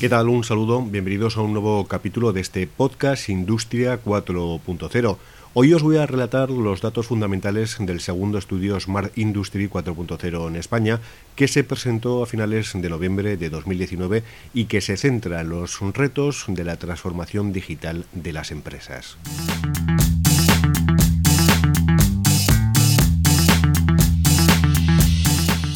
¿Qué tal? Un saludo, bienvenidos a un nuevo capítulo de este podcast Industria 4.0. Hoy os voy a relatar los datos fundamentales del segundo estudio Smart Industry 4.0 en España, que se presentó a finales de noviembre de 2019 y que se centra en los retos de la transformación digital de las empresas.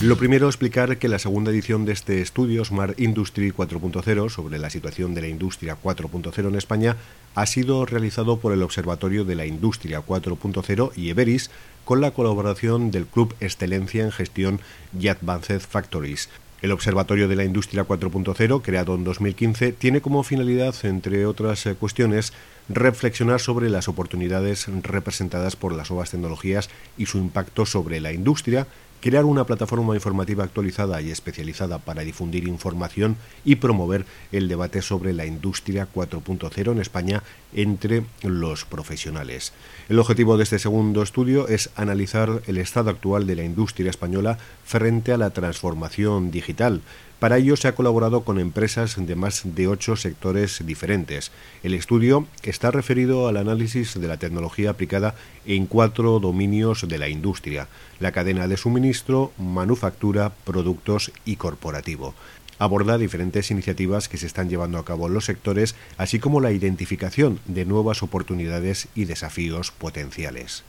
Lo primero, explicar que la segunda edición de este estudio, Smart Industry 4.0, sobre la situación de la industria 4.0 en España, ha sido realizado por el Observatorio de la Industria 4.0 y Everis, con la colaboración del Club Excelencia en Gestión y Advanced Factories. El Observatorio de la Industria 4.0, creado en 2015, tiene como finalidad, entre otras eh, cuestiones, reflexionar sobre las oportunidades representadas por las nuevas tecnologías y su impacto sobre la industria, crear una plataforma informativa actualizada y especializada para difundir información y promover el debate sobre la industria 4.0 en España entre los profesionales. El objetivo de este segundo estudio es analizar el estado actual de la industria española frente a la transformación digital, para ello se ha colaborado con empresas de más de ocho sectores diferentes. El estudio está referido al análisis de la tecnología aplicada en cuatro dominios de la industria, la cadena de suministro, manufactura, productos y corporativo aborda diferentes iniciativas que se están llevando a cabo en los sectores, así como la identificación de nuevas oportunidades y desafíos potenciales.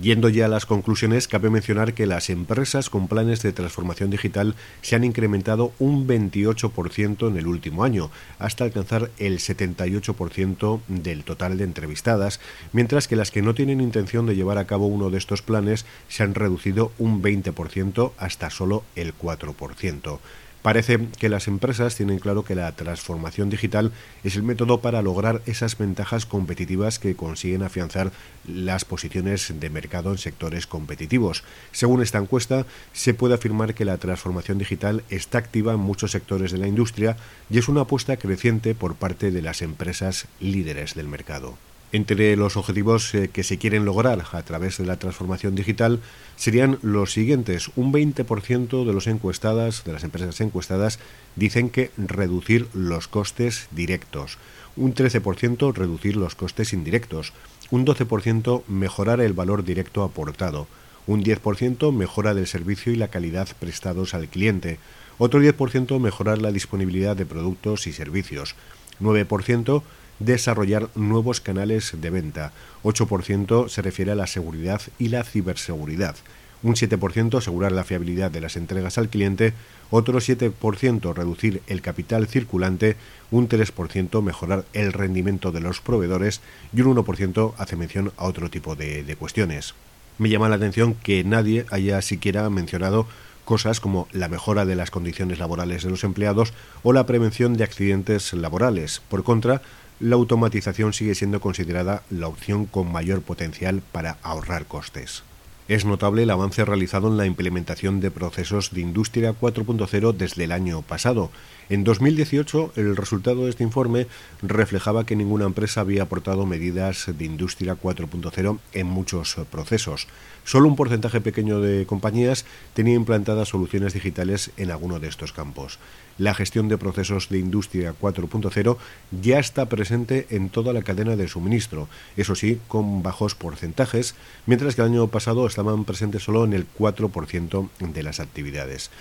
Yendo ya a las conclusiones, cabe mencionar que las empresas con planes de transformación digital se han incrementado un 28% en el último año, hasta alcanzar el 78% del total de entrevistadas, mientras que las que no tienen intención de llevar a cabo uno de estos planes se han reducido un 20% hasta solo el 4%. Parece que las empresas tienen claro que la transformación digital es el método para lograr esas ventajas competitivas que consiguen afianzar las posiciones de mercado en sectores competitivos. Según esta encuesta, se puede afirmar que la transformación digital está activa en muchos sectores de la industria y es una apuesta creciente por parte de las empresas líderes del mercado. Entre los objetivos eh, que se quieren lograr a través de la transformación digital serían los siguientes. Un 20% de los encuestadas, de las empresas encuestadas, dicen que reducir los costes directos. Un 13% reducir los costes indirectos. Un 12% mejorar el valor directo aportado. Un 10% mejora del servicio y la calidad prestados al cliente. Otro 10% mejorar la disponibilidad de productos y servicios. 9% desarrollar nuevos canales de venta. 8% se refiere a la seguridad y la ciberseguridad. Un 7% asegurar la fiabilidad de las entregas al cliente, otro 7% reducir el capital circulante, un 3% mejorar el rendimiento de los proveedores y un 1% hace mención a otro tipo de, de cuestiones. Me llama la atención que nadie haya siquiera mencionado cosas como la mejora de las condiciones laborales de los empleados o la prevención de accidentes laborales. Por contra, la automatización sigue siendo considerada la opción con mayor potencial para ahorrar costes. Es notable el avance realizado en la implementación de procesos de Industria 4.0 desde el año pasado. En 2018, el resultado de este informe reflejaba que ninguna empresa había aportado medidas de Industria 4.0 en muchos procesos. Solo un porcentaje pequeño de compañías tenía implantadas soluciones digitales en alguno de estos campos. La gestión de procesos de Industria 4.0 ya está presente en toda la cadena de suministro, eso sí, con bajos porcentajes, mientras que el año pasado estaban presentes solo en el 4% de las actividades.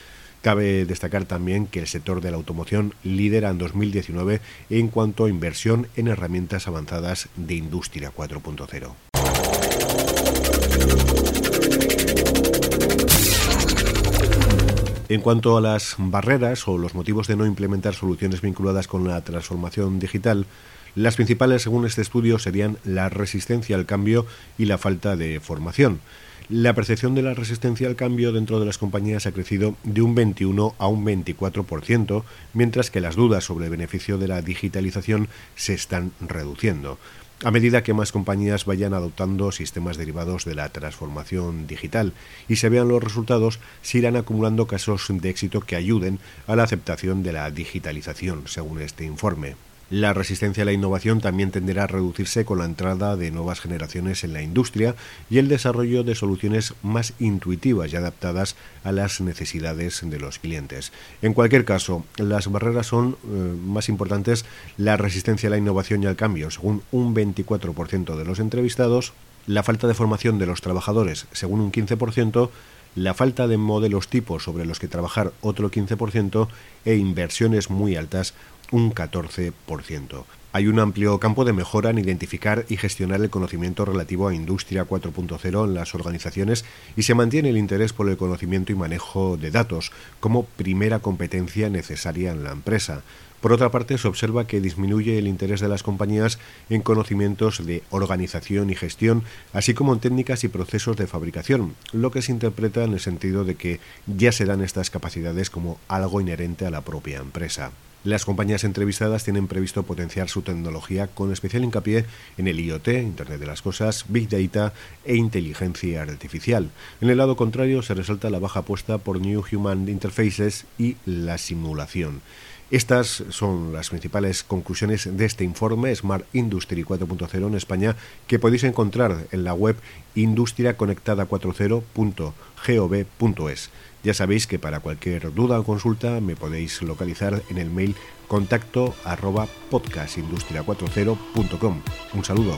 Cabe destacar también que el sector de la automoción lidera en 2019 en cuanto a inversión en herramientas avanzadas de Industria 4.0. En cuanto a las barreras o los motivos de no implementar soluciones vinculadas con la transformación digital, las principales, según este estudio, serían la resistencia al cambio y la falta de formación. La percepción de la resistencia al cambio dentro de las compañías ha crecido de un 21 a un 24%, mientras que las dudas sobre el beneficio de la digitalización se están reduciendo. A medida que más compañías vayan adoptando sistemas derivados de la transformación digital y se vean los resultados, se irán acumulando casos de éxito que ayuden a la aceptación de la digitalización, según este informe. La resistencia a la innovación también tenderá a reducirse con la entrada de nuevas generaciones en la industria y el desarrollo de soluciones más intuitivas y adaptadas a las necesidades de los clientes. En cualquier caso, las barreras son eh, más importantes la resistencia a la innovación y al cambio, según un 24% de los entrevistados, la falta de formación de los trabajadores, según un 15%, la falta de modelos tipos sobre los que trabajar otro 15% e inversiones muy altas un 14%. Hay un amplio campo de mejora en identificar y gestionar el conocimiento relativo a Industria 4.0 en las organizaciones y se mantiene el interés por el conocimiento y manejo de datos como primera competencia necesaria en la empresa. Por otra parte, se observa que disminuye el interés de las compañías en conocimientos de organización y gestión, así como en técnicas y procesos de fabricación, lo que se interpreta en el sentido de que ya se dan estas capacidades como algo inherente a la propia empresa. Las compañías entrevistadas tienen previsto potenciar su tecnología con especial hincapié en el IoT, Internet de las Cosas, Big Data e inteligencia artificial. En el lado contrario se resalta la baja apuesta por New Human Interfaces y la simulación. Estas son las principales conclusiones de este informe Smart Industry 4.0 en España que podéis encontrar en la web industriaconectada40.gov.es. Ya sabéis que para cualquier duda o consulta me podéis localizar en el mail contacto arroba podcastindustria40.com. Un saludo.